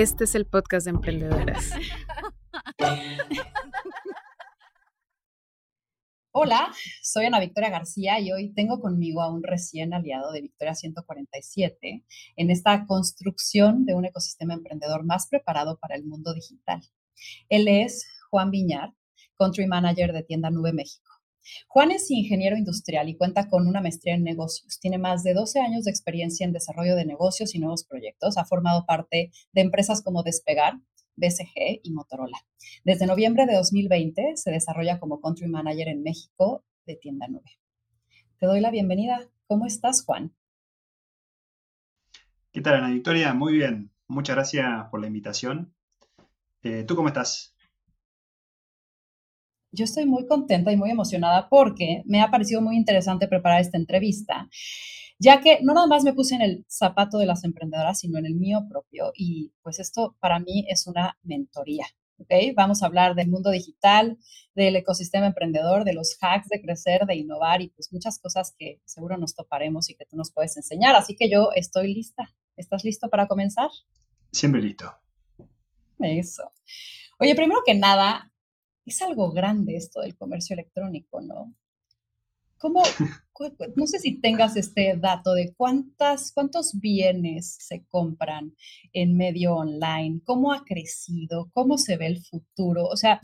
Este es el podcast de emprendedoras. Hola, soy Ana Victoria García y hoy tengo conmigo a un recién aliado de Victoria 147 en esta construcción de un ecosistema emprendedor más preparado para el mundo digital. Él es Juan Viñar, Country Manager de Tienda Nube México. Juan es ingeniero industrial y cuenta con una maestría en negocios. Tiene más de 12 años de experiencia en desarrollo de negocios y nuevos proyectos. Ha formado parte de empresas como Despegar, BCG y Motorola. Desde noviembre de 2020 se desarrolla como Country Manager en México de Tienda Nube. Te doy la bienvenida. ¿Cómo estás, Juan? ¿Qué tal, Ana Victoria? Muy bien. Muchas gracias por la invitación. Eh, ¿Tú cómo estás? Yo estoy muy contenta y muy emocionada porque me ha parecido muy interesante preparar esta entrevista, ya que no nada más me puse en el zapato de las emprendedoras, sino en el mío propio. Y pues esto para mí es una mentoría. ¿okay? Vamos a hablar del mundo digital, del ecosistema emprendedor, de los hacks de crecer, de innovar y pues muchas cosas que seguro nos toparemos y que tú nos puedes enseñar. Así que yo estoy lista. ¿Estás listo para comenzar? Siempre listo. Eso. Oye, primero que nada, es algo grande esto del comercio electrónico, ¿no? ¿Cómo, no sé si tengas este dato de cuántas, cuántos bienes se compran en medio online, cómo ha crecido, cómo se ve el futuro, o sea,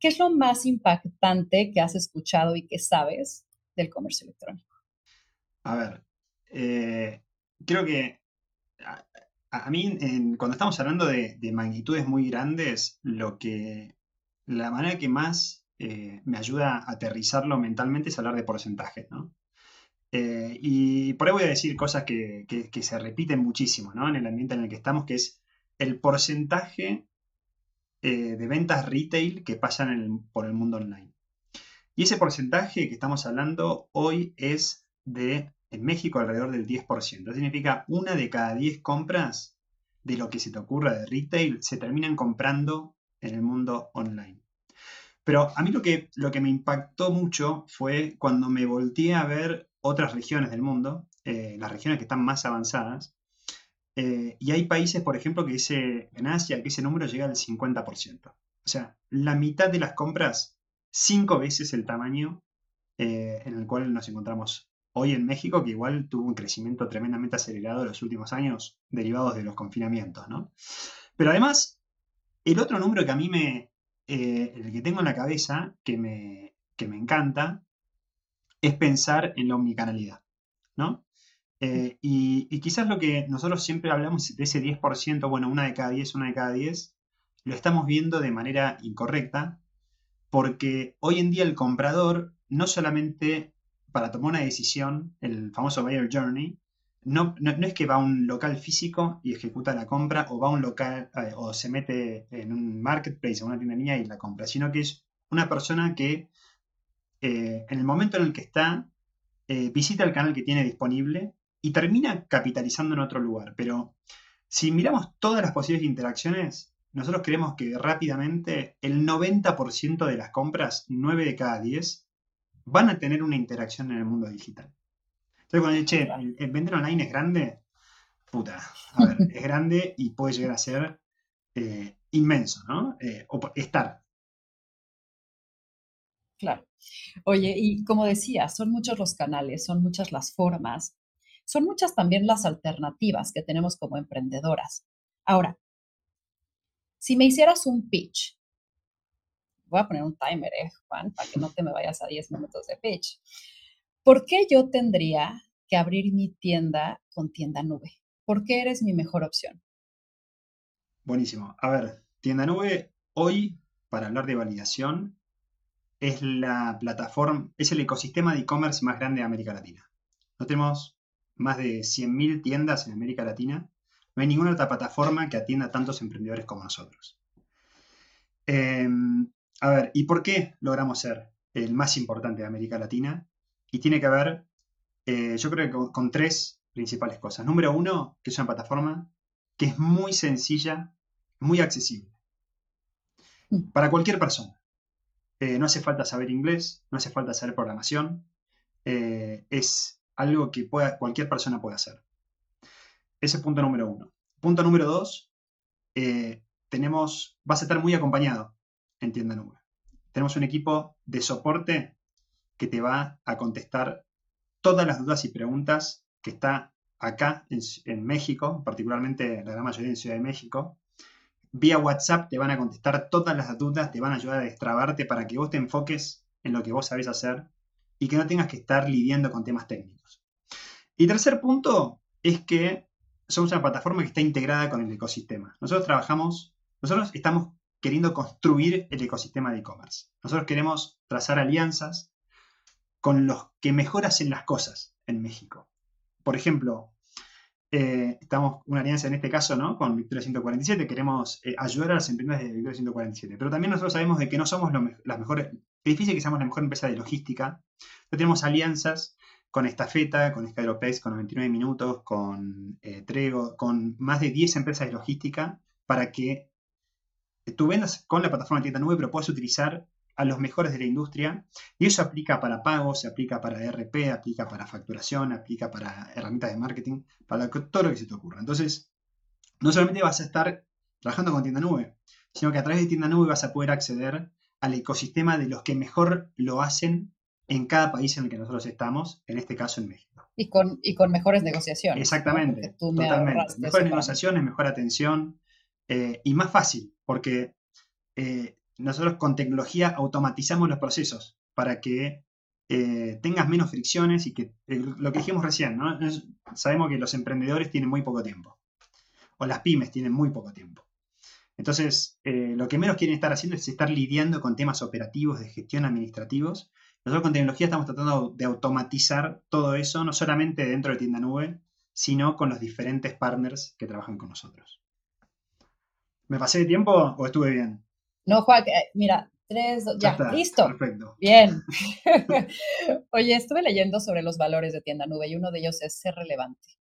¿qué es lo más impactante que has escuchado y que sabes del comercio electrónico? A ver, eh, creo que a, mí cuando estamos hablando de, de magnitudes muy grandes, lo que la manera que más eh, me ayuda a aterrizarlo mentalmente es hablar de porcentajes, ¿no? Eh, y por ahí voy a decir cosas que, se repiten muchísimo, ¿no? En el ambiente en el que estamos, que es el porcentaje eh, de ventas retail que pasan por el mundo online. Y ese porcentaje que estamos hablando hoy es de, en México, alrededor del 10%. Eso significa una de cada 10 compras de lo que se te ocurra de retail se terminan comprando en el mundo online. Pero a mí lo que, lo que me impactó mucho fue cuando me volteé a ver otras regiones del mundo, eh, las regiones que están más avanzadas, eh, y hay países, por ejemplo, que en Asia, que ese número llega al 50%. O sea, la mitad de las compras, cinco veces el tamaño eh, en el cual nos encontramos hoy en México, que igual tuvo un crecimiento tremendamente acelerado en los últimos años derivados de los confinamientos, ¿no? Pero además, el otro número que a mí me, eh, el que tengo en la cabeza, que me, me encanta, es pensar en la omnicanalidad, ¿no? Eh, y, quizás lo que nosotros siempre hablamos de ese 10%, bueno, una de cada 10, una de cada 10, lo estamos viendo de manera incorrecta, porque hoy en día el comprador no solamente para tomar una decisión, el famoso buyer journey, no, es que va a un local físico y ejecuta la compra o va a un local eh, o se mete en un marketplace o una tienda mía y la compra, sino que es una persona que eh, en el momento en el que está eh, visita el canal que tiene disponible y termina capitalizando en otro lugar. Pero si miramos todas las posibles interacciones, nosotros creemos que rápidamente el 90% de las compras, 9 de cada 10, van a tener una interacción en el mundo digital. Entonces, cuando che, el, vender online es grande, puta, a ver, es grande y puede llegar a ser eh, inmenso, ¿no? Eh, o estar. Claro. Oye, y como decía, son muchos los canales, son muchas las formas, son muchas también las alternativas que tenemos como emprendedoras. Ahora, si me hicieras un pitch, voy a poner un timer, ¿eh, Juan, para que no te me vayas a 10 minutos de pitch. ¿Por qué yo tendría que abrir mi tienda con tienda nube? ¿Por qué eres mi mejor opción? Buenísimo. A ver, tienda nube hoy, para hablar de validación, es la plataforma, es el ecosistema de e-commerce más grande de América Latina. No tenemos más de 100.000 tiendas en América Latina. No hay ninguna otra plataforma que atienda a tantos emprendedores como nosotros. Em, a ver, ¿y por qué logramos ser el más importante de América Latina? Y tiene que ver, eh, yo creo que con, tres principales cosas. Número uno, que es una plataforma que es muy sencilla, muy accesible. Para cualquier persona. Eh, no hace falta saber inglés, no hace falta saber programación. Eh, es algo que cualquier persona puede hacer. Ese es punto número uno. Punto número dos, tenemos, vas a estar muy acompañado en tienda nube. Tenemos un equipo de soporte que te va a contestar todas las dudas y preguntas que está acá en, México, particularmente la gran mayoría en Ciudad de México. Vía WhatsApp te van a contestar todas las dudas, te van a ayudar a destrabarte para que vos te enfoques en lo que vos sabés hacer y que no tengas que estar lidiando con temas técnicos. Y tercer punto es que somos una plataforma que está integrada con el ecosistema. Nosotros trabajamos, nosotros estamos queriendo construir el ecosistema de e-commerce. Nosotros queremos trazar alianzas con los que mejor hacen las cosas en México. Por ejemplo, eh, estamos una alianza en este caso ¿no? con Victoria 147, queremos eh, ayudar a las empresas de Victoria 147, pero también nosotros sabemos de que no somos las mejores, es difícil que seamos la mejor empresa de logística, tenemos alianzas con Estafeta, con Skyropex, con 99 minutos, con eh, Trego, con más de 10 empresas de logística para que tú vendas con la plataforma de tienda nube, pero puedas utilizar a los mejores de la industria. Y eso aplica para pagos, se aplica para ERP, aplica para facturación, aplica para herramientas de marketing, para todo lo que se te ocurra. Entonces, no solamente vas a estar trabajando con tienda nube, sino que a través de tienda nube vas a poder acceder al ecosistema de los que mejor lo hacen en cada país en el que nosotros estamos, en este caso en México. Y con, y con mejores negociaciones. Exactamente, totalmente. Mejores negociaciones, mejor atención eh, y más fácil, porque eh, nosotros con tecnología automatizamos los procesos para que eh, tengas menos fricciones y que lo que dijimos recién, ¿no? sabemos que los emprendedores tienen muy poco tiempo, o las pymes tienen muy poco tiempo. Entonces, lo que menos quieren estar haciendo es estar lidiando con temas operativos de gestión administrativos nosotros con tecnología estamos tratando de automatizar todo eso, no solamente dentro de tienda nube, sino con los diferentes partners que trabajan con nosotros. ¿Me pasé de tiempo o estuve bien? No, Juan, eh, mira, tres, dos, ya, listo. Perfecto. Bien. Oye, estuve leyendo sobre los valores de tienda nube y uno de ellos es ser relevante.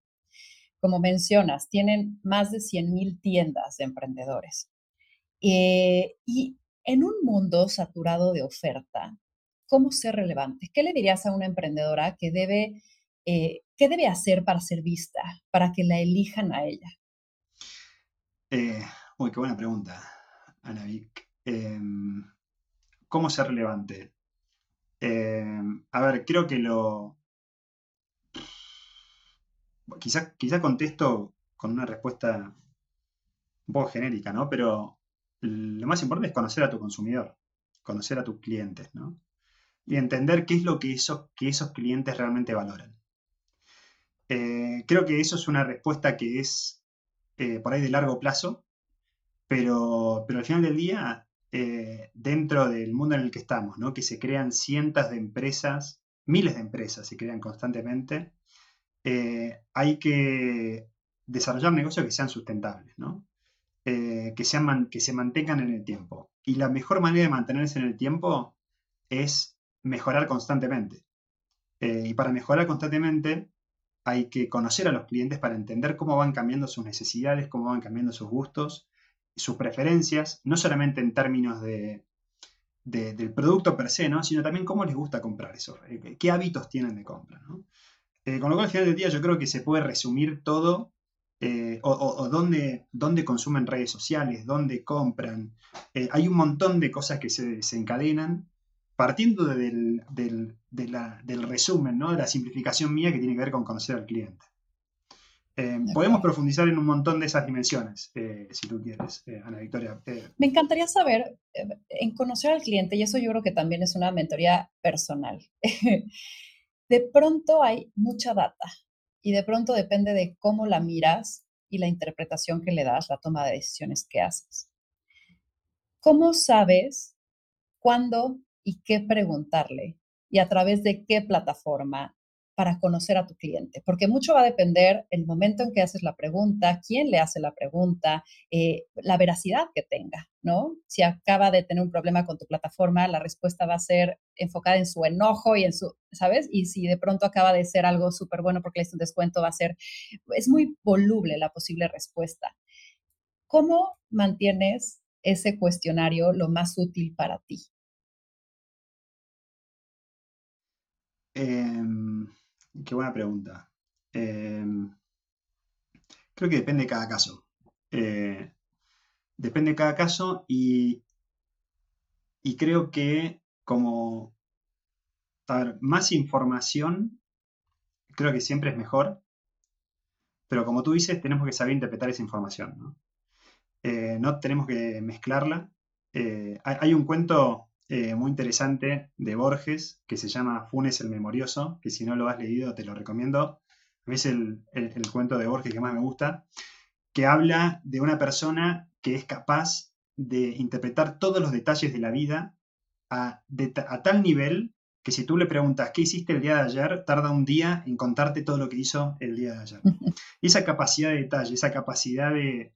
Como mencionas, tienen más de 100.000 tiendas de emprendedores. Eh, y en un mundo saturado de oferta, cómo ser relevante. ¿Qué le dirías a una emprendedora que debe, eh, qué debe hacer para ser vista, para que la elijan a ella? Eh, uy, qué buena pregunta, Ana Vic. Em, ¿Cómo ser relevante? Em, a ver, creo que lo... Quizá, quizá contesto con una respuesta un poco genérica, ¿no? Pero lo más importante es conocer a tu consumidor, conocer a tus clientes, ¿no? y entender qué es lo que esos, que esos clientes realmente valoran. Eh, creo que eso es una respuesta que es eh, por ahí de largo plazo, pero, pero al final del día, eh, dentro del mundo en el que estamos, ¿no? que se crean cientos de empresas, miles de empresas se crean constantemente, hay que desarrollar negocios que sean sustentables, ¿no? que, sean que se mantengan en el tiempo. Y la mejor manera de mantenerse en el tiempo es mejorar constantemente. Eh, y para mejorar constantemente hay que conocer a los clientes para entender cómo van cambiando sus necesidades, cómo van cambiando sus gustos, sus preferencias, no solamente en términos de, del producto per se, ¿no? sino también cómo les gusta comprar eso, eh, qué hábitos tienen de compra. Eh, con lo cual al final del día yo creo que se puede resumir todo o, dónde, dónde, consumen redes sociales, dónde compran. hay un montón de cosas que se desencadenan partiendo del, resumen, ¿no? de la simplificación mía que tiene que ver con conocer al cliente. Eh, podemos profundizar en un montón de esas dimensiones, eh, si tú quieres, eh, Ana Victoria. Me encantaría saber, en conocer al cliente, y eso yo creo que también es una mentoría personal. de pronto hay mucha data y de pronto depende de cómo la miras y la interpretación que le das, la toma de decisiones que haces. ¿Cómo sabes cuándo y qué preguntarle y a través de qué plataforma para conocer a tu cliente, porque mucho va a depender el momento en que haces la pregunta, quién le hace la pregunta, eh, la veracidad que tenga, ¿no? Si acaba de tener un problema con tu plataforma, la respuesta va a ser enfocada en su enojo y en su, ¿sabes? Y si de pronto acaba de ser algo súper bueno porque le hice un descuento, va a ser, es muy voluble la posible respuesta. ¿Cómo mantienes ese cuestionario lo más útil para ti? Em, qué buena pregunta. Em, creo que depende de cada caso. Eh, depende de cada caso y, y creo que como más información, creo que siempre es mejor, pero como tú dices, tenemos que saber interpretar esa información. No, eh, no tenemos que mezclarla. Eh, hay, un cuento eh, muy interesante de Borges que se llama Funes el Memorioso, que si no lo has leído te lo recomiendo. Es el, el cuento de Borges que más me gusta, que habla de una persona que es capaz de interpretar todos los detalles de la vida a, tal nivel que si tú le preguntas qué hiciste el día de ayer, tarda un día en contarte todo lo que hizo el día de ayer. Y esa capacidad de detalle, esa capacidad de,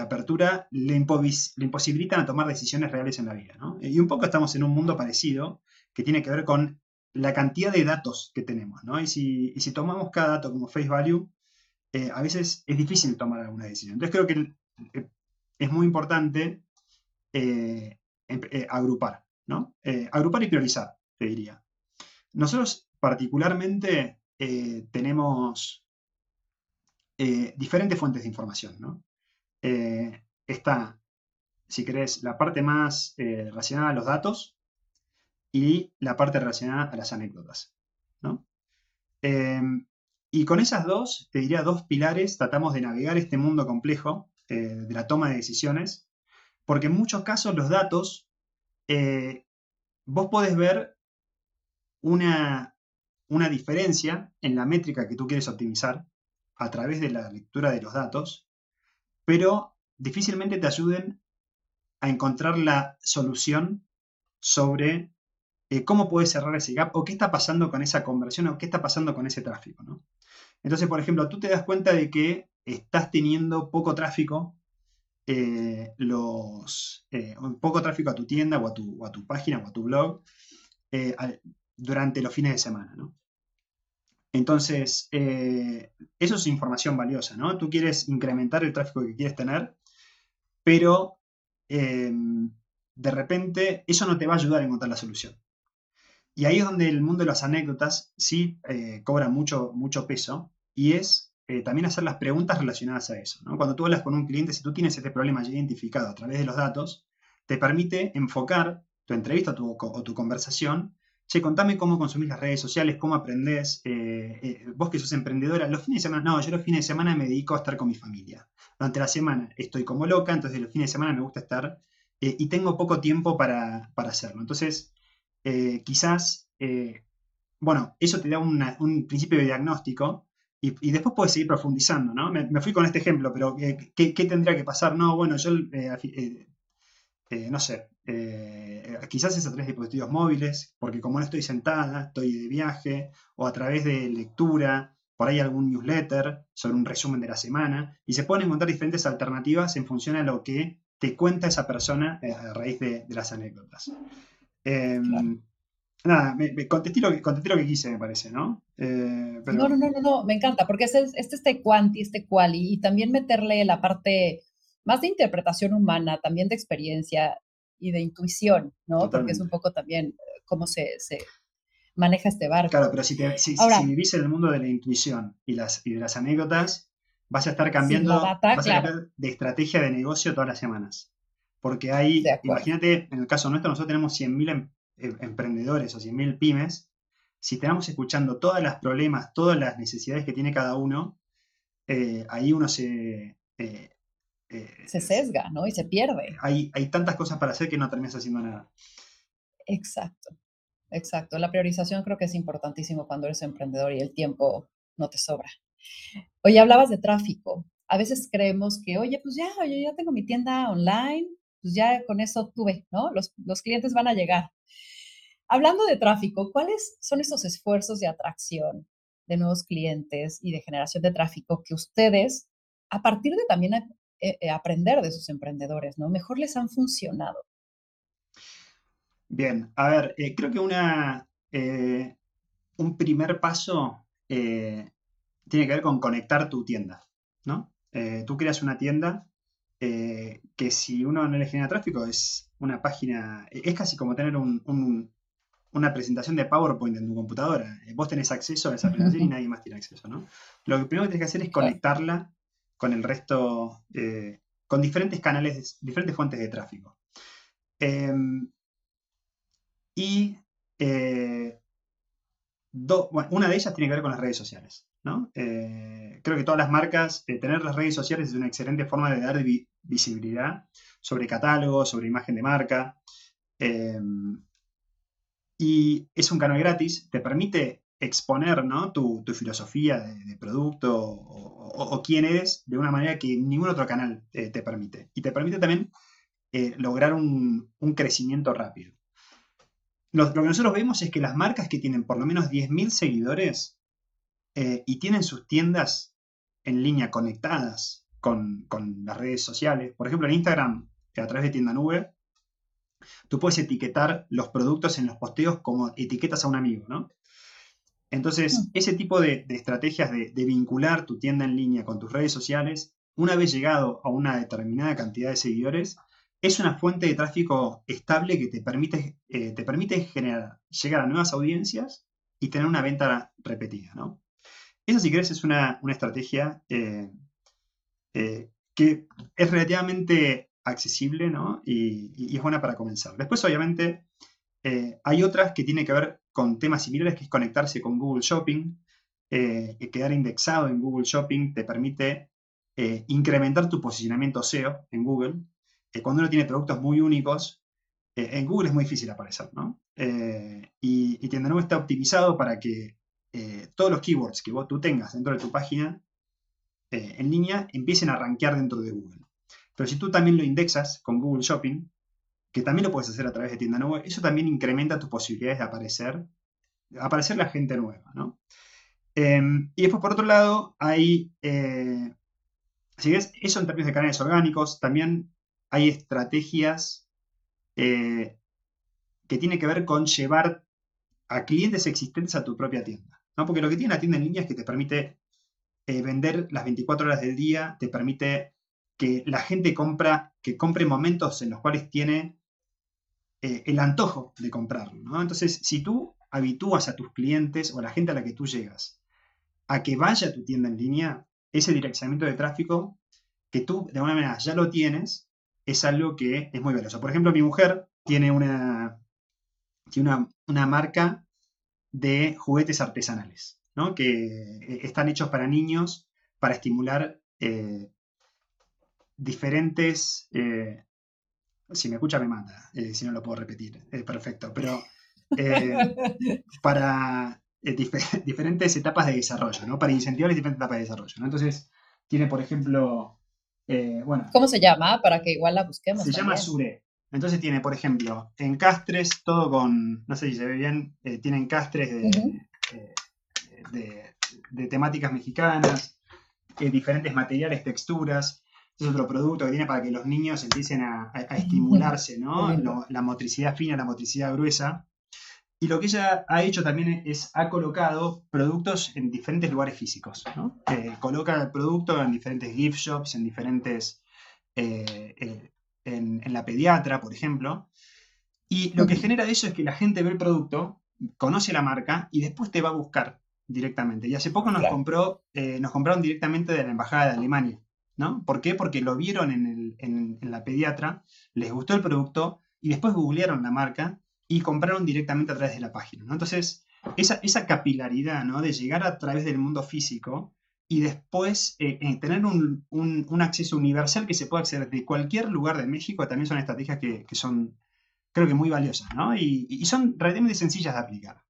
apertura le, imposibilitan a tomar decisiones reales en la vida. Y un poco estamos en un mundo parecido que tiene que ver con la cantidad de datos que tenemos. Y, si, tomamos cada dato como face value, eh, a veces es difícil tomar alguna decisión. Entonces creo que eh, es muy importante eh, eh, agrupar, ¿no? agrupar y priorizar, te diría. Nosotros particularmente tenemos diferentes fuentes de información, ¿no? está, si querés, la parte más relacionada a los datos y la parte relacionada a las anécdotas, ¿no? y con esas dos, te diría dos pilares, tratamos de navegar este mundo complejo eh, de la toma de decisiones, porque en muchos casos los datos, eh, vos podés ver una, una diferencia en la métrica que tú quieres optimizar a través de la lectura de los datos, pero difícilmente te ayuden a encontrar la solución sobre eh, cómo puedes cerrar ese gap o qué está pasando con esa conversión o qué está pasando con ese tráfico. ¿no? Entonces, por ejemplo, tú te das cuenta de que estás teniendo poco tráfico, eh, eh, poco tráfico a tu tienda o a tu, página o a tu blog durante los fines de semana, ¿no? Entonces, eso es información valiosa, ¿no? Tú quieres incrementar el tráfico que quieres tener, pero de repente eso no te va a ayudar a encontrar la solución. Y ahí es donde el mundo de las anécdotas sí cobra mucho, mucho peso y es eh, también hacer las preguntas relacionadas a eso. Cuando tú hablas con un cliente, si tú tienes este problema ya identificado a través de los datos, te permite enfocar tu entrevista o tu conversación. Che, contame cómo consumís las redes sociales, cómo aprendés. Eh, eh, vos que sos emprendedora, los fines de semana, no, yo los fines de semana me dedico a estar con mi familia. Durante la semana estoy como loca, entonces los fines de semana me gusta estar y tengo poco tiempo para, hacerlo. Entonces, quizás, bueno, eso te da un principio de diagnóstico y, después puedes seguir profundizando, ¿no? Me, fui con este ejemplo, pero eh, ¿qué, tendría que pasar? No, bueno, yo, eh, eh, no sé, quizás es a través de dispositivos móviles, porque como no estoy sentada, estoy de viaje, o a través de lectura, por ahí algún newsletter sobre un resumen de la semana, y se pueden encontrar diferentes alternativas en función a lo que te cuenta esa persona a raíz de, las anécdotas. Em, nada, me, contesté, lo que, contesté, lo que, quise, me parece, ¿no? Eh, no, no, no, no, me encanta, porque este es este, cuanti, este quali, y también meterle la parte más de interpretación humana, también de experiencia y de intuición, ¿no? Porque es un poco también eh, cómo se, se maneja este barco. Claro, pero si, si, vivís en el mundo de la intuición y, las, y de las anécdotas, vas a estar cambiando de estrategia de negocio todas las semanas. Porque hay, imagínate, en el caso nuestro, nosotros tenemos 100.000 Em, emprendedores o 100.000 pymes, si estamos escuchando todos los problemas, todas las necesidades que tiene cada uno, eh, ahí uno se... Eh, eh, se sesga, ¿no? Y se pierde. Hay, hay tantas cosas para hacer que no terminas haciendo nada. Exacto, exacto. La priorización creo que es importantísimo cuando eres emprendedor y el tiempo no te sobra. Oye, hablabas de tráfico. A veces creemos que, oye, pues ya, yo ya tengo mi tienda online, pues ya con eso tuve, ¿no? Los, los clientes van a llegar. Hablando de tráfico, ¿cuáles son estos esfuerzos de atracción de nuevos clientes y de generación de tráfico que ustedes, a partir de también eh, eh, aprender de sus emprendedores, ¿no? Mejor les han funcionado. Bien, a ver, eh, creo que una, un primer paso tiene que ver con conectar tu tienda, ¿no? tú creas una tienda que si uno no le genera tráfico es una página, es casi como tener un, una presentación de PowerPoint en tu computadora. Vos tenés acceso a esa presentación y nadie más tiene acceso, ¿no? Lo primero que tienes que hacer es conectarla con el resto, eh, con diferentes canales, diferentes fuentes de tráfico. Em, y eh, una de ellas tiene que ver con las redes sociales. Eh, creo que todas las marcas, tener las redes sociales es una excelente forma de dar visibilidad sobre catálogo, sobre imagen de marca. Em, y es un canal gratis, te permite exponer ¿no? tu, filosofía de, producto o, quién eres de una manera que ningún otro canal te permite. Y te permite también eh, lograr un, crecimiento rápido. Lo, que nosotros vemos es que las marcas que tienen por lo menos 10.000 seguidores eh, y tienen sus tiendas en línea conectadas con, con, las redes sociales, por ejemplo en Instagram, a través de tienda nube, tú puedes etiquetar los productos en los posteos como etiquetas a un amigo, ¿no? Entonces, mm. ese tipo de, estrategias de, vincular tu tienda en línea con tus redes sociales, una vez llegado a una determinada cantidad de seguidores, es una fuente de tráfico estable que te permite, eh, te permite generar, llegar a nuevas audiencias y tener una venta repetida, ¿no? Esa, si querés, es una, estrategia eh, eh, que es relativamente accesible, ¿no? Y, es buena para comenzar. Después, obviamente, hay otras que tienen que ver con temas similares, que es conectarse con Google Shopping. quedar indexado en Google Shopping te permite incrementar tu posicionamiento SEO en Google cuando uno tiene productos muy únicos, eh, en Google es muy difícil aparecer, ¿no? Eh, y, y Tienda está optimizado para que eh, todos los keywords que vos, tú tengas dentro de tu página en línea empiecen a rankear dentro de Google. Pero si tú también lo indexas con Google Shopping, que también lo puedes hacer a través de Tienda Nueva, eso también incrementa tus posibilidades de aparecer, aparecer la gente nueva, ¿no? Em, y después, por otro lado, hay, si ves, eso en términos de canales orgánicos, también hay estrategias eh, que tienen que ver con llevar a clientes existentes a tu propia tienda. ¿no? Porque lo que tiene la tienda en línea es que te permite eh, vender las 24 horas del día, te permite que la gente compra, que compre momentos en los cuales tiene eh, el antojo de comprarlo. Entonces, si tú habitúas a tus clientes o a la gente a la que tú llegas a que vaya a tu tienda en línea, ese direccionamiento de tráfico que tú de alguna manera ya lo tienes, es algo que es muy valioso. Por ejemplo, mi mujer tiene una, tiene una, marca de juguetes artesanales, ¿no? que eh, están hechos para niños para estimular eh, diferentes... si me escucha me manda, si no lo puedo repetir, perfecto, pero para diferentes etapas de desarrollo, ¿no? para incentivar las diferentes etapas de desarrollo. ¿no? Entonces, tiene, por ejemplo, eh, bueno, ¿Cómo se llama? Para que igual la busquemos. Se llama Sure. Entonces tiene, por ejemplo, encastres, todo con, no sé si se ve bien, eh, tiene encastres eh, de, de, temáticas mexicanas, diferentes materiales, texturas. Es otro producto que tiene para que los niños empiecen a, estimularse, ¿no? la motricidad fina, la motricidad gruesa. Y lo que ella ha hecho también es, ha colocado productos en diferentes lugares físicos. ¿no? Eh, coloca el producto en diferentes gift shops, en diferentes, eh, eh, en, la pediatra, por ejemplo. Y lo que genera eso es que la gente ve el producto, conoce la marca y después te va a buscar directamente. Y hace poco nos, compró, nos compraron directamente de la Embajada de Alemania. ¿No? ¿Por qué? Porque lo vieron en, la pediatra, les gustó el producto y después googlearon la marca y compraron directamente a través de la página. ¿no? Entonces, esa, esa, capilaridad ¿no? de llegar a través del mundo físico y después eh, eh, tener un, acceso universal que se pueda acceder de cualquier lugar de México también son estrategias que, son, creo que muy valiosas, ¿no? Y, y, son relativamente sencillas de aplicar.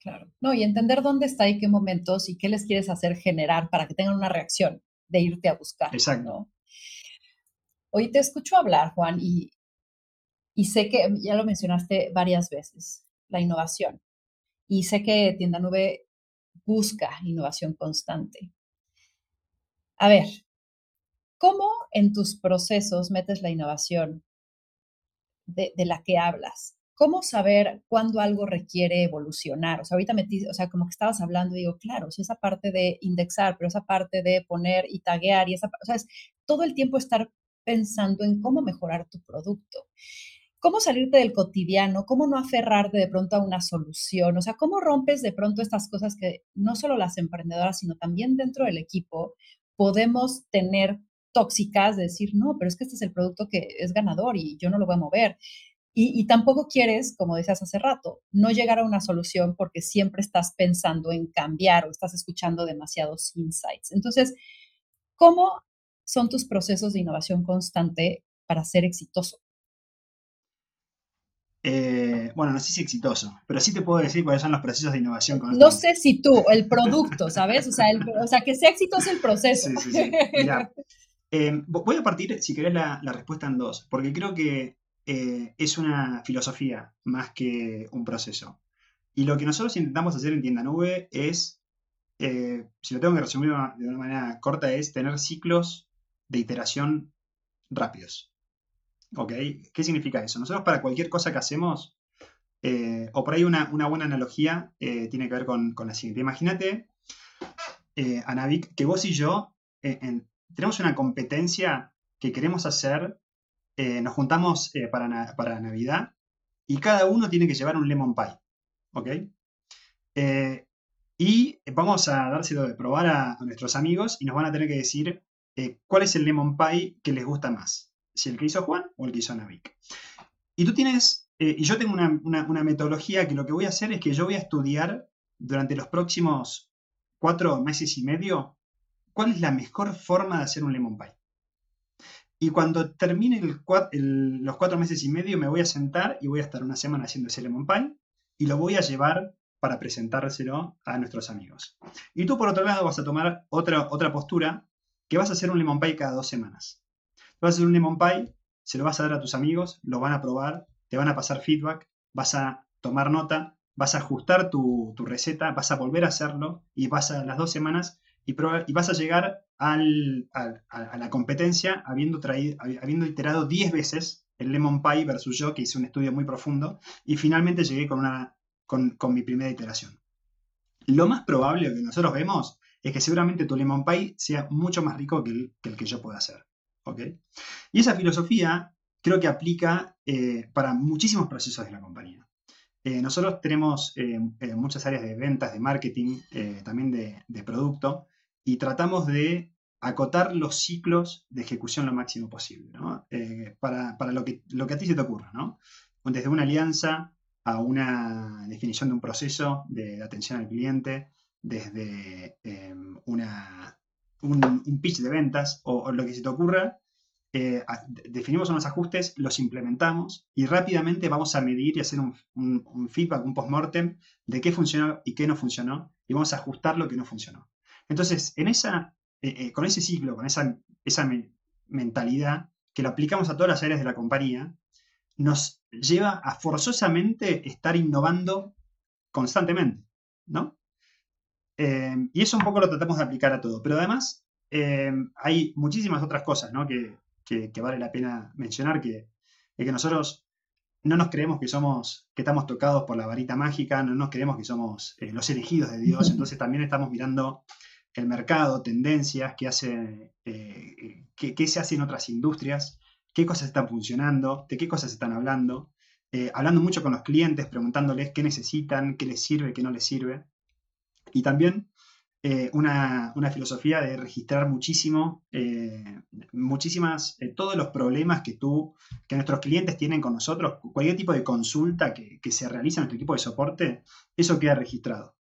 Claro. No, y entender dónde está y qué momentos y qué les quieres hacer generar para que tengan una reacción de irte a buscar. Exacto. Hoy te escucho hablar, Juan, y, y sé que, ya lo mencionaste varias veces, la innovación. Y sé que Tienda Nube busca innovación constante. A ver, ¿cómo en tus procesos metes la innovación de, la que hablas? ¿Cómo saber cuándo algo requiere evolucionar? O sea, ahorita metí, o sea, como que estabas hablando y digo, claro, si esa parte de indexar, pero esa parte de poner y taguear y esa, o sea, es todo el tiempo estar pensando en cómo mejorar tu producto cómo salirte del cotidiano, cómo no aferrarte de pronto a una solución, o sea, cómo rompes de pronto estas cosas que no solo las emprendedoras, sino también dentro del equipo podemos tener tóxicas de decir, no, pero es que este es el producto que es ganador y yo no lo voy a mover. Y, tampoco quieres, como decías hace rato, no llegar a una solución porque siempre estás pensando en cambiar o estás escuchando demasiados insights. Entonces, ¿cómo son tus procesos de innovación constante para ser exitoso? Eh, bueno, no sé si exitoso, pero sí te puedo decir cuáles son los procesos de innovación constante. No sé si tú, el producto, ¿sabes? O sea, o sea que sea exitoso el proceso. Sí, sí, sí. Eh, voy a partir, si querés, la, la respuesta en dos, porque creo que eh, es una filosofía más que un proceso. Y lo que nosotros intentamos hacer en Tienda Nube es, eh, si lo tengo que resumir de una manera corta, es tener ciclos de iteración rápidos. ¿Ok? ¿Qué significa eso? Nosotros para cualquier cosa que hacemos, eh, o por ahí una, buena analogía tiene que ver con, la siguiente. Imagínate, Anavik, que vos y yo tenemos una competencia que queremos hacer eh, nos juntamos eh, para, Navidad y cada uno tiene que llevar un lemon pie. ¿Ok? Eh, y vamos a dárselo de probar a, nuestros amigos y nos van a tener que decir cuál es el lemon pie que les gusta más. Si el que hizo Juan o el que hizo Navik. Y tú tienes, y yo tengo una, una metodología que lo que voy a hacer es que yo voy a estudiar durante los próximos cuatro meses y medio cuál es la mejor forma de hacer un lemon pie. Y cuando termine los cuatro meses y medio, me voy a sentar y voy a estar una semana haciendo ese lemon pie y lo voy a llevar para presentárselo a nuestros amigos. Y tú, por otro lado, vas a tomar otra, otra postura que vas a hacer un lemon pie cada dos semanas. Vas a hacer un lemon pie, se lo vas a dar a tus amigos, lo van a probar, te van a pasar feedback, vas a tomar nota, vas a ajustar tu, tu receta, vas a volver a hacerlo y vas a las dos semanas y, vas a llegar a la competencia habiendo, traído, habiendo iterado 10 veces el Lemon Pie versus yo, que hice un estudio muy profundo, y finalmente llegué con, una, con, mi primera iteración. Lo más probable que nosotros vemos es que seguramente tu Lemon Pie sea mucho más rico que el que, yo pueda hacer. Y esa filosofía creo que aplica eh, para muchísimos procesos de la compañía. Eh, nosotros tenemos eh, muchas áreas de ventas, de marketing, también de, de, producto, y tratamos de acotar los ciclos de ejecución lo máximo posible, ¿no? Eh, para, lo, que, lo que a ti se te ocurra, ¿no? Desde una alianza a una definición de un proceso de, atención al cliente, desde em, una, un, pitch de ventas o, lo que se te ocurra, eh, definimos unos ajustes, los implementamos y rápidamente vamos a medir y hacer un, un feedback, un post-mortem de qué funcionó y qué no funcionó y vamos a ajustar lo que no funcionó. Entonces, en esa, eh, eh, con ese ciclo, con esa, esa mentalidad que lo aplicamos a todas las áreas de la compañía, nos lleva a forzosamente estar innovando constantemente, ¿no? Eh, y eso un poco lo tratamos de aplicar a todo. Pero además hay muchísimas otras cosas ¿no? que, vale la pena mencionar, que, que nosotros no nos creemos que somos, que estamos tocados por la varita mágica, no nos creemos que somos los elegidos de Dios, entonces también estamos mirando el mercado, tendencias, qué, hace, eh, qué, se hace en otras industrias, qué cosas están funcionando, de qué cosas están hablando, eh, hablando mucho con los clientes, preguntándoles qué necesitan, qué les sirve, qué no les sirve. Y también eh, una, filosofía de registrar muchísimo, muchísimas, todos los problemas que tú, que nuestros clientes tienen con nosotros, cualquier tipo de consulta que, que se realiza en nuestro equipo de soporte, eso queda registrado.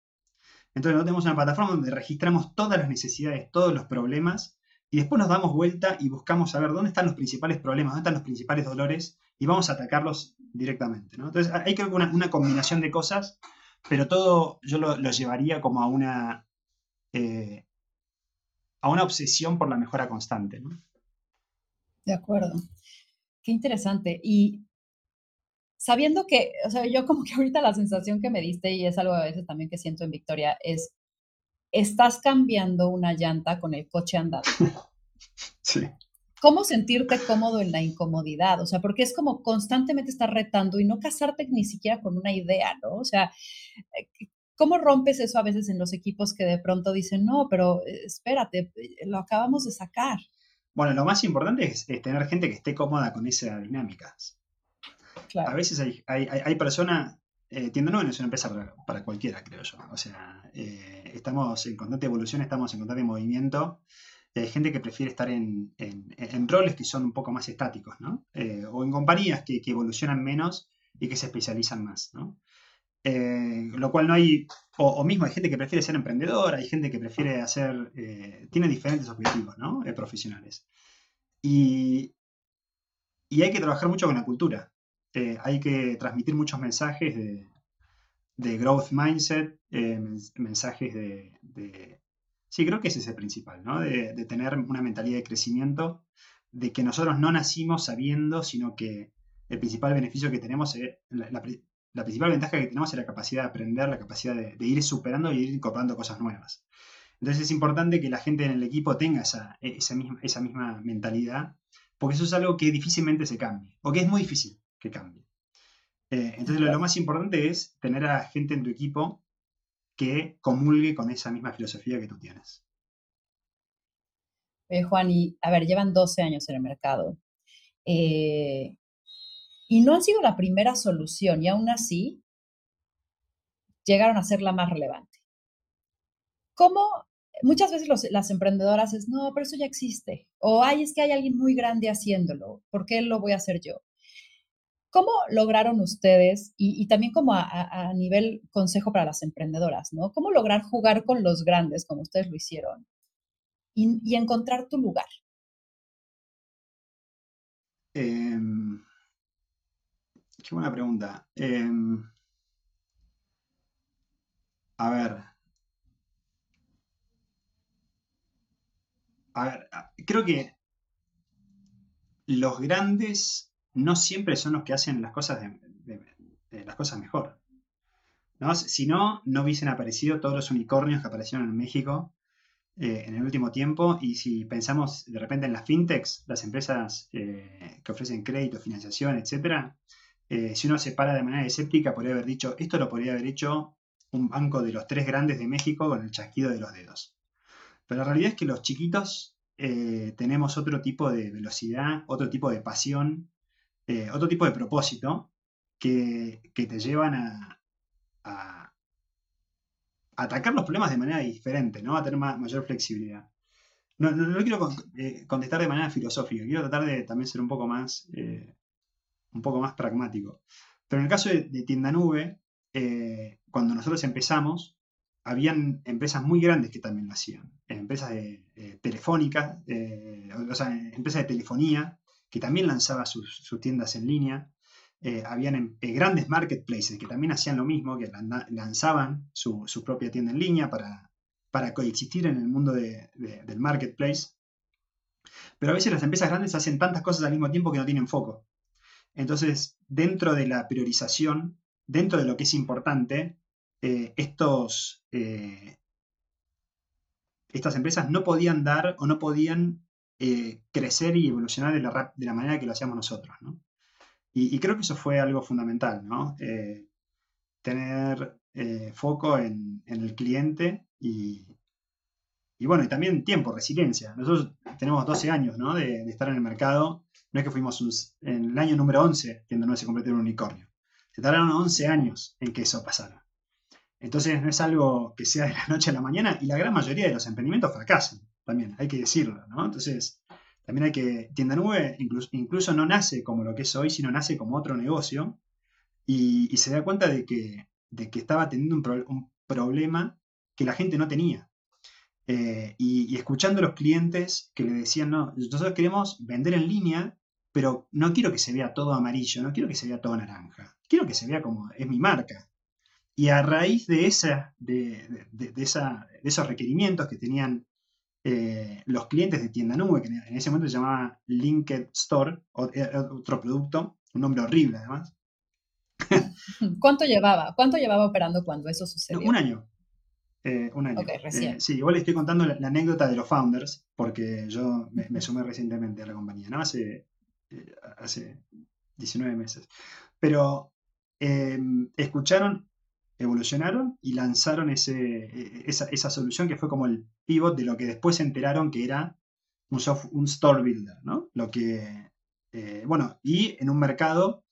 Entonces nosotros tenemos una plataforma donde registramos todas las necesidades, todos los problemas, y después nos damos vuelta y buscamos saber dónde están los principales problemas, dónde están los principales dolores, y vamos a atacarlos directamente. Entonces hay que una, una combinación de cosas, pero todo yo lo, llevaría como a una, eh, a una obsesión por la mejora constante. De acuerdo. Qué interesante. Y sabiendo que, o sea, yo como que ahorita la sensación que me diste, y es algo a veces también que siento en Victoria, es, estás cambiando una llanta con el coche andando. Sí. ¿Cómo sentirte cómodo en la incomodidad? O sea, porque es como constantemente estar retando y no casarte ni siquiera con una idea, ¿no? O sea, eh, ¿cómo rompes eso a veces en los equipos que de pronto dicen, no, pero eh, espérate, eh, lo acabamos de sacar? Bueno, lo más importante es, es tener gente que esté cómoda con esa dinámica. A veces hay, hay, personas, eh, no es una empresa para, cualquiera, creo yo. O sea, eh, estamos en constante evolución, estamos en constante movimiento y hay gente que prefiere estar en, roles que son un poco más estáticos, ¿no? Eh, o en compañías que, evolucionan menos y que se especializan más, ¿no? Eh, lo cual no hay, o, mismo hay gente que prefiere ser emprendedor, hay gente que prefiere hacer, eh, tiene diferentes objetivos, ¿no? profesionales. Y, y hay que trabajar mucho con la cultura. Hay que transmitir muchos mensajes de, de growth mindset, mensajes de Sí, creo que ese es el principal, ¿no? De, tener una mentalidad de crecimiento, de que nosotros no nacimos sabiendo, sino que el principal beneficio que tenemos, es, la, principal ventaja que tenemos es la capacidad de aprender, la capacidad de, ir superando y ir incorporando cosas nuevas. Entonces es importante que la gente en el equipo tenga esa, esa, misma, esa misma mentalidad, porque eso es algo que difícilmente se cambie, o que es muy difícil que cambie. Eh, entonces lo, lo, más importante es tener a gente en tu equipo que comulgue con esa misma filosofía que tú tienes. Juan, y a ver, llevan 12 años en el mercado. Eh, y no han sido la primera solución, y aún así llegaron a ser la más relevante. ¿Cómo? Muchas veces las emprendedoras es, no, pero eso ya existe. O, ay, es que hay alguien muy grande haciéndolo. ¿Por qué lo voy a hacer yo? ¿Cómo lograron ustedes, y, también como a, nivel consejo para las emprendedoras, ¿no? ¿Cómo lograr jugar con los grandes como ustedes lo hicieron y, encontrar tu lugar? Em, qué buena pregunta. Em, a ver. A ver, creo que los grandes no siempre son los que hacen las cosas, las cosas mejor. ¿no? Si no, no hubiesen aparecido todos los unicornios que aparecieron en México eh, en el último tiempo. Y si pensamos de repente en las fintechs, las empresas eh, que ofrecen crédito, financiación, etc., eh, si uno se para de manera escéptica, podría haber dicho, esto lo podría haber hecho un banco de los tres grandes de México con el chasquido de los dedos. Pero la realidad es que los chiquitos tenemos otro tipo de velocidad, otro tipo de pasión, eh, otro tipo de propósito que, te llevan a, atacar los problemas de manera diferente, ¿no? A tener mayor flexibilidad. No, no, quiero eh, contestar de manera filosófica, quiero tratar de también ser un poco más, eh, un poco más pragmático. Pero en el caso de, Tienda Nube, cuando nosotros empezamos, habían empresas muy grandes que también lo hacían. Empresas de, telefónicas, o sea, empresas de telefonía, que también lanzaba sus, tiendas en línea. Eh, habían em, eh, grandes marketplaces que también hacían lo mismo, que lanzaban su, propia tienda en línea para, para coexistir en el mundo del marketplace. Pero a veces las empresas grandes hacen tantas cosas al mismo tiempo que no tienen foco. Entonces, dentro de la priorización, dentro de lo que es importante, eh, estos, estas empresas no podían dar o no podían eh, crecer y evolucionar de la, de la, manera que lo hacíamos nosotros, ¿no? Y, creo que eso fue algo fundamental. Eh, tener eh, foco en, el cliente y, bueno, y también tiempo, resiliencia. Nosotros tenemos 12 años, ¿no? De, estar en el mercado. No es que fuimos en el año número 11 que no se convirtió en un unicornio. Se tardaron 11 años en que eso pasara. Entonces no es algo que sea de la noche a la mañana y la gran mayoría de los emprendimientos fracasan también, hay que decirlo, ¿no? Entonces, también hay que, Tienda Nube incluso, incluso no nace como lo que es hoy, sino nace como otro negocio y, se da cuenta de que, de que estaba teniendo un, problema que la gente no tenía. Eh, y, escuchando a los clientes que le decían, no, nosotros queremos vender en línea, pero no quiero que se vea todo amarillo, no quiero que se vea todo naranja, quiero que se vea como es mi marca. Y a raíz de, esa, de, esa, de esos requerimientos que tenían eh, los clientes de tienda nube, que en ese momento se llamaba Linked Store, eh, otro producto, un nombre horrible además. ¿Cuánto llevaba? ¿Cuánto llevaba operando cuando eso sucedió? un año. Eh, un año. sí, igual estoy contando la, anécdota de los founders, porque yo me, sumé recientemente a la compañía, ¿no? Hace, hace 19 meses. Pero escucharon evolucionaron y lanzaron ese, e, esa, solución que fue como el pivot de lo que después se enteraron que era un, store builder, ¿no? Lo que, eh, bueno, y en un mercado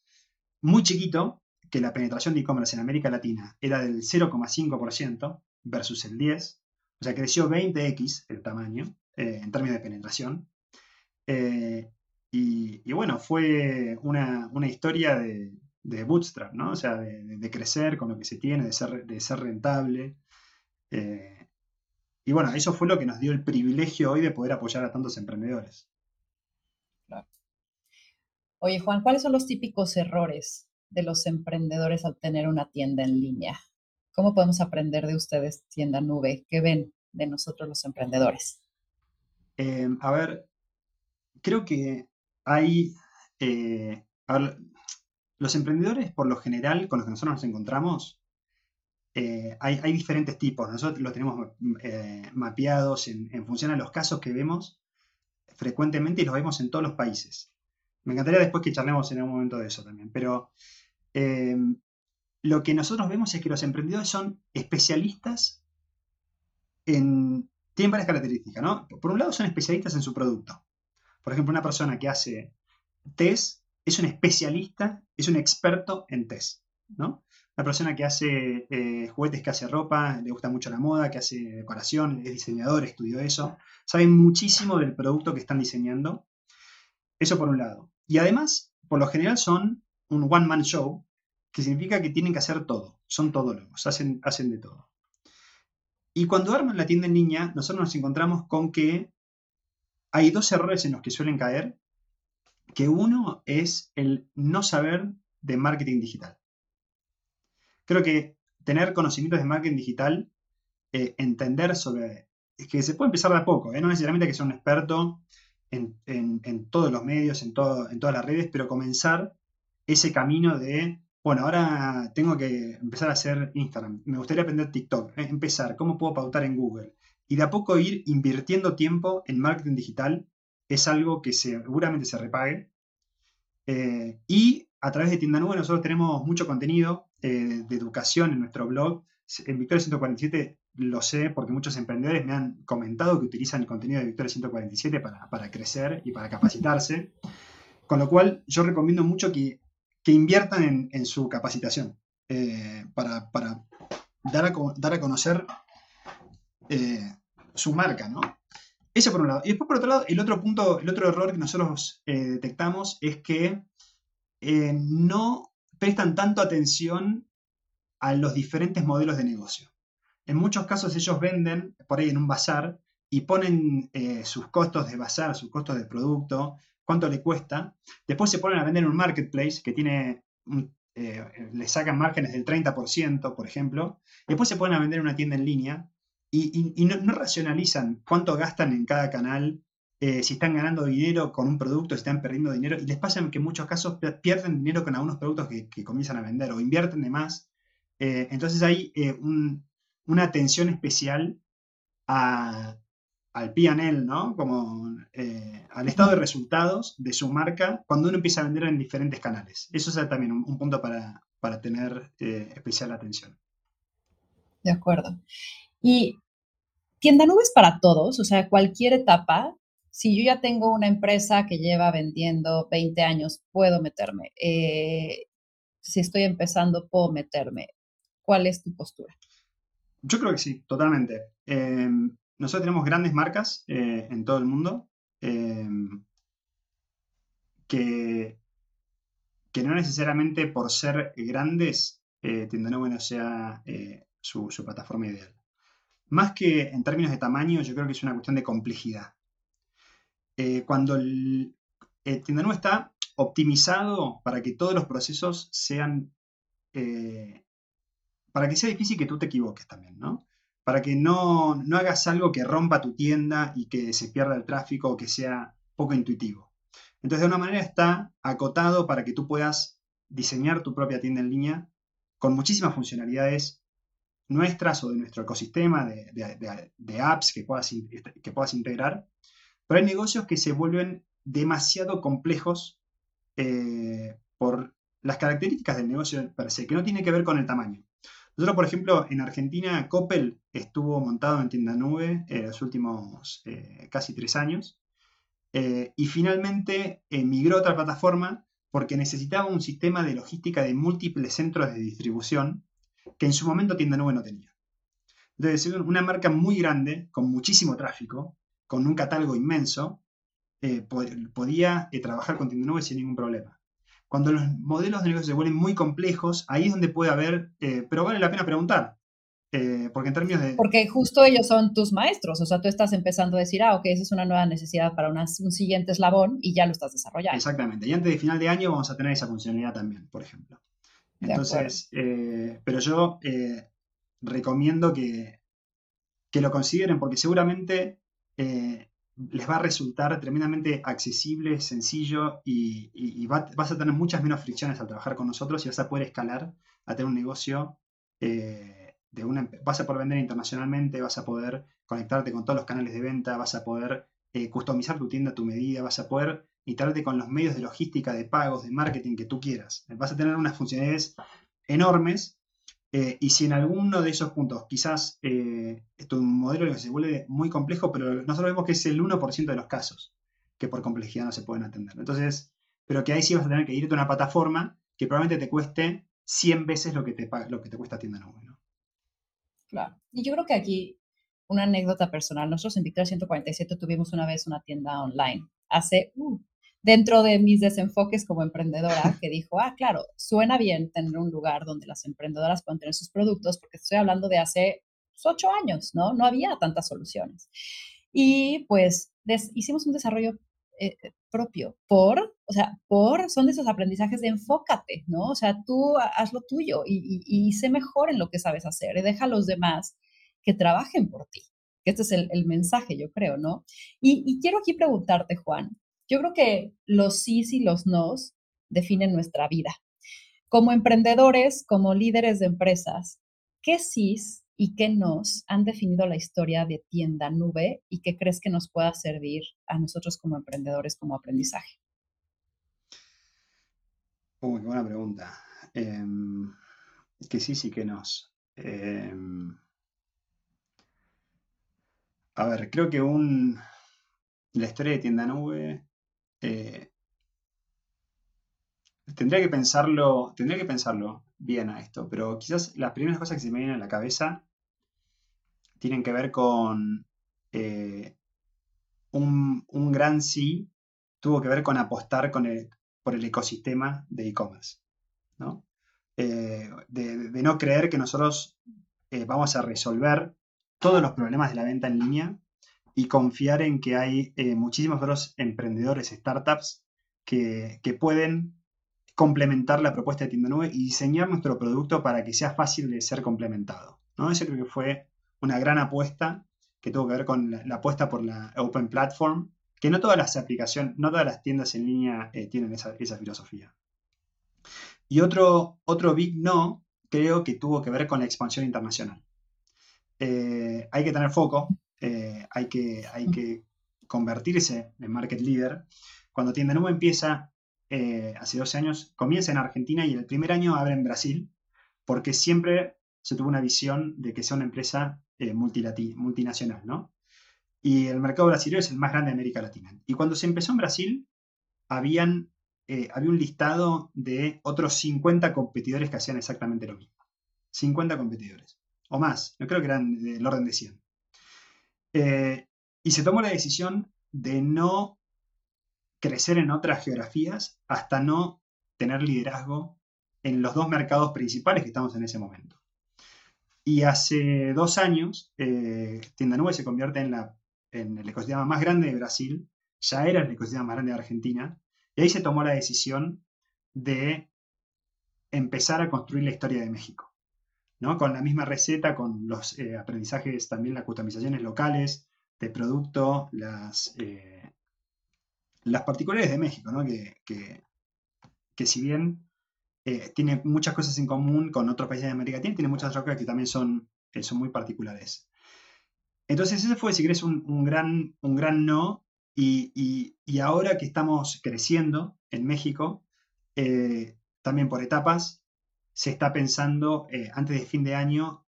muy chiquito, que la penetración de e-commerce en América Latina era del 0,5% versus el 10%, o sea, creció 20x el tamaño, en términos de penetración. Y, bueno, fue una, historia de, bootstrap, ¿no? O sea, de, crecer con lo que se tiene, de ser, de ser rentable. Eh, y bueno, eso fue lo que nos dio el privilegio hoy de poder apoyar a tantos emprendedores. Oye, Juan, ¿cuáles son los típicos errores de los emprendedores al tener una tienda en línea? ¿Cómo podemos aprender de ustedes, tienda nube? ¿Qué ven de nosotros los emprendedores? Eh, a ver, creo que hay, eh, los emprendedores por lo general con los que nosotros nos encontramos, eh, hay, diferentes tipos. Nosotros los tenemos eh, mapeados en, función a los casos que vemos frecuentemente y los vemos en todos los países. Me encantaría después que charlemos en algún momento de eso también, pero lo que nosotros vemos es que los emprendedores son especialistas en... Tienen varias características, ¿no? Por un lado son especialistas en su producto. Por ejemplo, una persona que hace test es un especialista, es un experto en test, ¿no? Una persona que hace eh, juguetes, que hace ropa, le gusta mucho la moda, que hace decoración, es diseñador, estudió eso, sabe muchísimo del producto que están diseñando. Eso por un lado. Y además, por lo general son un one-man show, que significa que tienen que hacer todo, son todólogos, hacen, hacen de todo. Y cuando arman la tienda en línea, nosotros nos encontramos con que hay dos errores en los que suelen caer, que uno es el no saber de marketing digital. Creo que tener conocimientos de marketing digital, eh, entender sobre, es que se puede empezar de a poco, ¿eh? no necesariamente que sea un experto en, todos los medios, en, en todas las redes, pero comenzar ese camino de, bueno, ahora tengo que empezar a hacer Instagram, me gustaría aprender TikTok, ¿eh? empezar, ¿cómo puedo pautar en Google? Y de a poco ir invirtiendo tiempo en marketing digital es algo que seguramente se repague. Eh, y a través de Tienda Nube nosotros tenemos mucho contenido eh, de educación en nuestro blog. En Victoria 147 lo sé porque muchos emprendedores me han comentado que utilizan el contenido de Victoria 147 para, crecer y para capacitarse. Con lo cual yo recomiendo mucho que, inviertan en, su capacitación eh, para, dar, a, dar, a, conocer su marca, ¿no? Eso por un lado. Y después, por otro lado, el otro punto, el otro error que nosotros eh, detectamos es que eh, no prestan tanto atención a los diferentes modelos de negocio. En muchos casos ellos venden por ahí en un bazar y ponen eh, sus costos de bazar, sus costos de producto, cuánto le cuesta. Después se ponen a vender en un marketplace que tiene, le sacan márgenes del 30%, por ejemplo. Después se ponen a vender en una tienda en línea y, no, racionalizan cuánto gastan en cada canal, eh, si están ganando dinero con un producto, si están perdiendo dinero, y les pasa que en muchos casos pierden dinero con algunos productos que, comienzan a vender o invierten de más. Eh, entonces hay eh, una atención especial al PNL, ¿no? Como al estado de resultados de su marca cuando uno empieza a vender en diferentes canales. Eso es también un, punto para, para tener especial atención. De acuerdo. Y tienda nubes para todos, o sea, cualquier etapa. Si yo ya tengo una empresa que lleva vendiendo 20 años, puedo meterme. Eh, si estoy empezando, puedo meterme. ¿Cuál es tu postura? Yo creo que sí, totalmente. Em, nosotros tenemos grandes marcas eh, en todo el mundo em, que, que no necesariamente por ser grandes, eh, Tienda Nube no sea su plataforma ideal. Más que en términos de tamaño, yo creo que es una cuestión de complejidad. Eh, cuando el, el Tienda está optimizado para que todos los procesos sean, eh, para que sea difícil que tú te equivoques también, ¿no? Para que no, no hagas algo que rompa tu tienda y que se pierda el tráfico o que sea poco intuitivo. Entonces, de una manera está acotado para que tú puedas diseñar tu propia tienda en línea con muchísimas funcionalidades nuestras o de nuestro ecosistema de, apps que puedas, que puedas integrar, pero hay negocios que se vuelven demasiado complejos eh, por las características del negocio per se, que no tiene que ver con el tamaño. Nosotros, por ejemplo, en Argentina, Coppel estuvo montado en tienda nube en los últimos eh, casi tres años eh, y finalmente migró a otra plataforma porque necesitaba un sistema de logística de múltiples centros de distribución que en su momento Tienda Nube no tenía. Entonces, una marca muy grande, con muchísimo tráfico, con un catálogo inmenso, eh, podía eh, trabajar con tienda nube sin ningún problema. Cuando los modelos de negocio se vuelven muy complejos, ahí es donde puede haber, pero vale la pena preguntar, porque en términos de... Porque justo ellos son tus maestros, o sea, tú estás empezando a decir, ah, ok, esa es una nueva necesidad para un siguiente eslabón y ya lo estás desarrollando. Exactamente, y antes de final de año vamos a tener esa funcionalidad también, por ejemplo. Entonces, pero yo recomiendo que, que lo consideren porque seguramente eh, les va a resultar tremendamente accesible, sencillo y, vas a tener muchas menos fricciones al trabajar con nosotros y vas a poder escalar a tener un negocio eh, de una, vas a poder vender internacionalmente, vas a poder conectarte con todos los canales de venta, vas a poder eh, customizar tu tienda a tu medida, vas a poder integrarte con los medios de logística, de pagos, de marketing que tú quieras. Vas a tener unas funcionalidades enormes eh, y si en alguno de esos puntos quizás eh, tu modelo se vuelve muy complejo, pero nosotros vemos que es el 1% de los casos que por complejidad no se pueden atender. Entonces, pero que ahí sí vas a tener que irte a una plataforma que probablemente te cueste 100 veces lo que te, lo que te cuesta tienda nube. Claro. Y yo creo que aquí una anécdota personal. Nosotros en Victoria 147 tuvimos una vez una tienda online hace uh, dentro de mis desenfoques como emprendedora que dijo, ah, claro, suena bien tener un lugar donde las emprendedoras puedan tener sus productos, porque estoy hablando de hace pues, ocho años, ¿no? No había tantas soluciones. Y pues hicimos un desarrollo eh, eh, propio por, o sea, por, son de esos aprendizajes de enfócate, ¿no? O sea, tú haz lo tuyo y, sé mejor en lo que sabes hacer y deja a los demás que trabajen por ti. Este es el, mensaje, yo creo, ¿no? Y, y quiero aquí preguntarte, Juan, yo creo que los sís y los nos definen nuestra vida. Como emprendedores, como líderes de empresas, ¿qué sís y qué nos han definido la historia de tienda nube y qué crees que nos pueda servir a nosotros como emprendedores como aprendizaje? Uy, qué buena pregunta. Eh, que sí, sí que nos. Em, a ver, creo que un, la historia de tienda nube eh, tendría que pensarlo, tendría que pensarlo bien a esto, pero quizás las primeras cosas que se me vienen a la cabeza tienen que ver con eh, un, gran sí tuvo que ver con apostar por el ecosistema de e-commerce, ¿no? Eh, de, no creer que nosotros vamos a resolver todos los problemas de la venta en línea y confiar en que hay eh, muchísimos otros emprendedores, startups, que, pueden complementar la propuesta de tienda nube y diseñar nuestro producto para que sea fácil de ser complementado. ¿no? Eso creo que fue una gran apuesta que tuvo que ver con la, apuesta por la Open Platform, que no todas las aplicaciones, no todas las tiendas en línea eh, tienen esa, filosofía. Y otro, otro big no, creo que tuvo que ver con la expansión internacional. Eh, hay que tener foco, eh, hay, que, hay que convertirse en market leader. Cuando Tienda Nube empieza, eh, hace 12 años, comienza en Argentina y el primer año abre en Brasil, porque siempre se tuvo una visión de que sea una empresa eh, multinacional, ¿no? Y el mercado brasileño es el más grande de América Latina. Y cuando se empezó en Brasil, habían, había un listado de otros 50 competidores que hacían exactamente lo mismo. 50 competidores. O más, yo creo que eran del orden de 100. Eh, y se tomó la decisión de no crecer en otras geografías hasta no tener liderazgo en los dos mercados principales que estamos en ese momento. Y hace dos años, eh, Tienda Nube se convierte en, la, en el ecosistema más grande de Brasil, ya era el ecosistema más grande de Argentina, y ahí se tomó la decisión de empezar a construir la historia de México. Con la misma receta, con los eh, aprendizajes, también las customizaciones locales de producto, las, eh, las particulares de México, Que, que, si bien eh, tiene muchas cosas en común con otros países de América Latina, tiene muchas otras cosas que también son, son muy particulares. Entonces ese fue, si querés, un, gran, un gran no. Y, ahora que estamos creciendo en México, también por etapas, se está pensando eh, antes de fin de año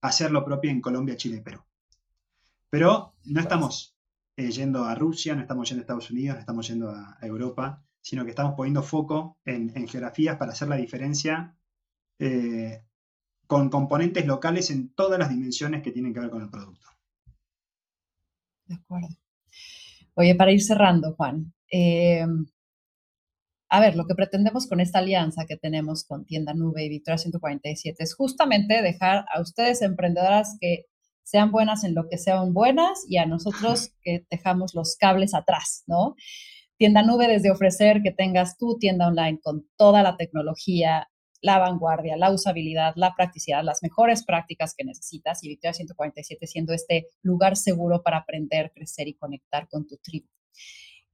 hacer lo propio en Colombia, Chile y Perú. Pero no estamos eh, yendo a Rusia, no estamos yendo a Estados Unidos, no estamos yendo a, Europa, sino que estamos poniendo foco en, geografías para hacer la diferencia eh, con componentes locales en todas las dimensiones que tienen que ver con el producto. De acuerdo. Oye, para ir cerrando, Juan, a ver, lo que pretendemos con esta alianza que tenemos con Tienda Nube y Victoria 147 es justamente dejar a ustedes emprendedoras que sean buenas en lo que sean buenas y a nosotros que dejamos los cables atrás, ¿no? Tienda Nube desde ofrecer que tengas tu tienda online con toda la tecnología, la vanguardia, la usabilidad, la practicidad, las mejores prácticas que necesitas y Victoria 147 siendo este lugar seguro para aprender, crecer y conectar con tu tribu.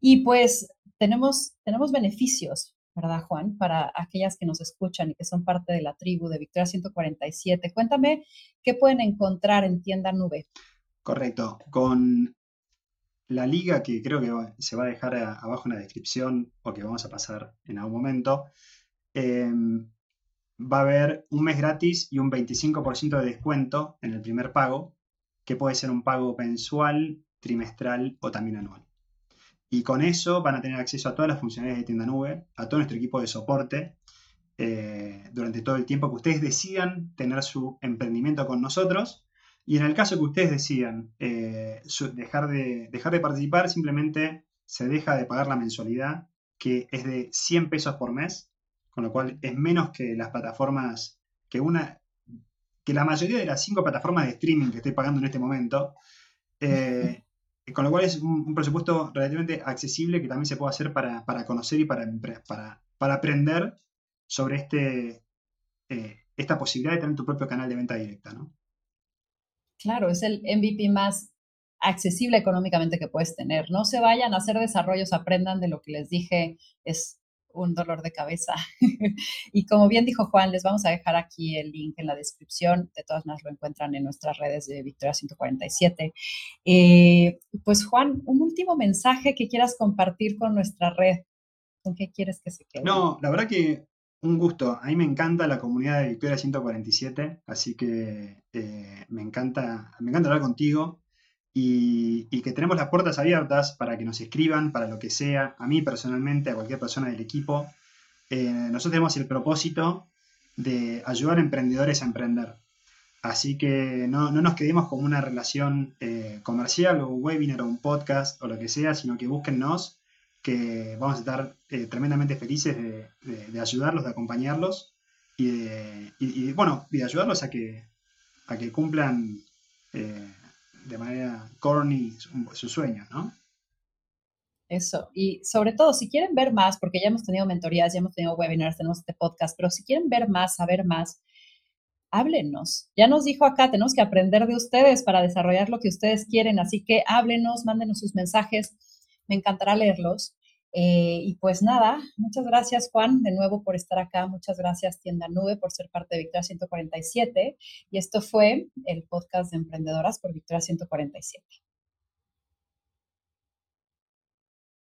Y pues tenemos, tenemos beneficios, ¿verdad, Juan? Para aquellas que nos escuchan y que son parte de la tribu de Victoria 147. Cuéntame qué pueden encontrar en Tienda Nube. Correcto. Con la liga que creo que se va a dejar abajo en la descripción o que vamos a pasar en algún momento, em, va a haber un mes gratis y un 25% de descuento en el primer pago, que puede ser un pago mensual, trimestral o también anual. Y con eso van a tener acceso a todas las funcionalidades de tienda nube, a todo nuestro equipo de soporte, eh, durante todo el tiempo que ustedes decidan tener su emprendimiento con nosotros. Y en el caso que ustedes decidan eh, dejar, de, dejar de participar, simplemente se deja de pagar la mensualidad, que es de 100 pesos por mes, con lo cual es menos que las plataformas, que una, que la mayoría de las cinco plataformas de streaming que estoy pagando en este momento, eh, con lo cual es un, presupuesto relativamente accesible que también se puede hacer para, conocer y para, para, para aprender sobre este, eh, esta posibilidad de tener tu propio canal de venta directa, ¿no? Claro, es el MVP más accesible económicamente que puedes tener. No se vayan a hacer desarrollos, aprendan de lo que les dije, es un dolor de cabeza. y como bien dijo Juan, les vamos a dejar aquí el link en la descripción. De todas maneras, lo encuentran en nuestras redes de Victoria 147. Eh, pues Juan, un último mensaje que quieras compartir con nuestra red. ¿Con qué quieres que se quede? No, la verdad que un gusto. A mí me encanta la comunidad de Victoria 147, así que eh, me, encanta, me encanta hablar contigo y, que tenemos las puertas abiertas para que nos escriban, para lo que sea, a mí personalmente, a cualquier persona del equipo. Eh, nosotros tenemos el propósito de ayudar a emprendedores a emprender. Así que no, nos quedemos con una relación eh, comercial o un webinar o un podcast o lo que sea, sino que búsquennos, que vamos a estar eh, tremendamente felices de, ayudarlos, de acompañarlos y, bueno, de ayudarlos a que, a que cumplan de manera corny su sueño, ¿no? Eso, y sobre todo, si quieren ver más, porque ya hemos tenido mentorías, ya hemos tenido webinars, tenemos este podcast, pero si quieren ver más, saber más, háblenos. Ya nos dijo acá, tenemos que aprender de ustedes para desarrollar lo que ustedes quieren, así que háblenos, mándenos sus mensajes, me encantará leerlos. Eh, y pues nada, muchas gracias Juan de nuevo por estar acá, muchas gracias Tienda Nube por ser parte de Victoria 147 y esto fue el podcast de emprendedoras por Victoria 147.